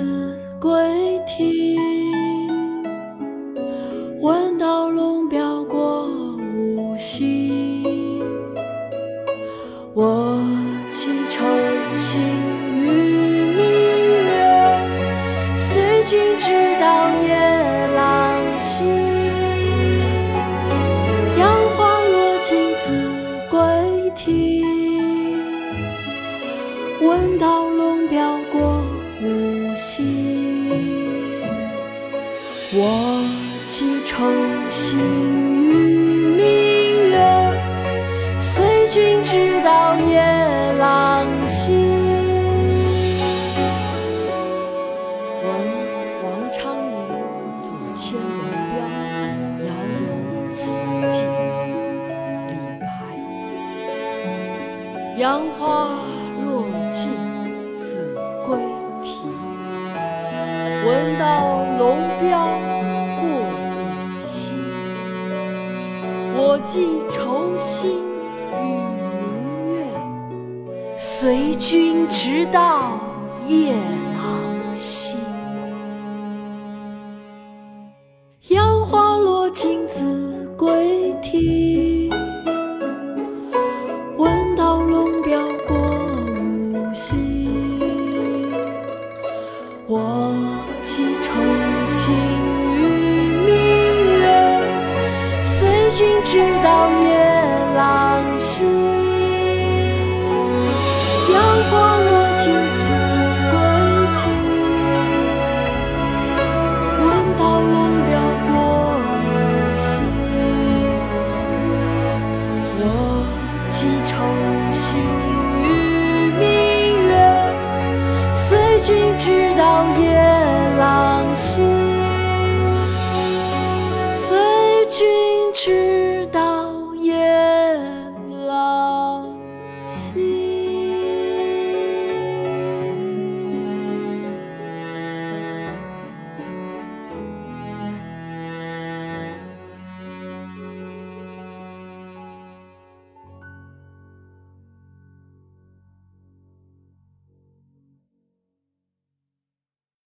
子规啼。闻道龙标过五溪。我寄愁心与明月，随君直到夜郎西。杨花落尽子规啼。闻道龙标过五溪。我寄愁心与明月，随君直到夜郎西。闻王昌龄左迁龙标，遥有此寄。李白。杨花落尽闻道龙标过五溪。我寄愁心与明月，随君直到夜郎西。杨花落尽子规啼，闻道龙标过五溪。我寄愁心与明月，随君直到夜郎西。杨花落尽子规啼，闻道龙标过五溪。我寄愁心与明月，随君直到夜郎心随君直。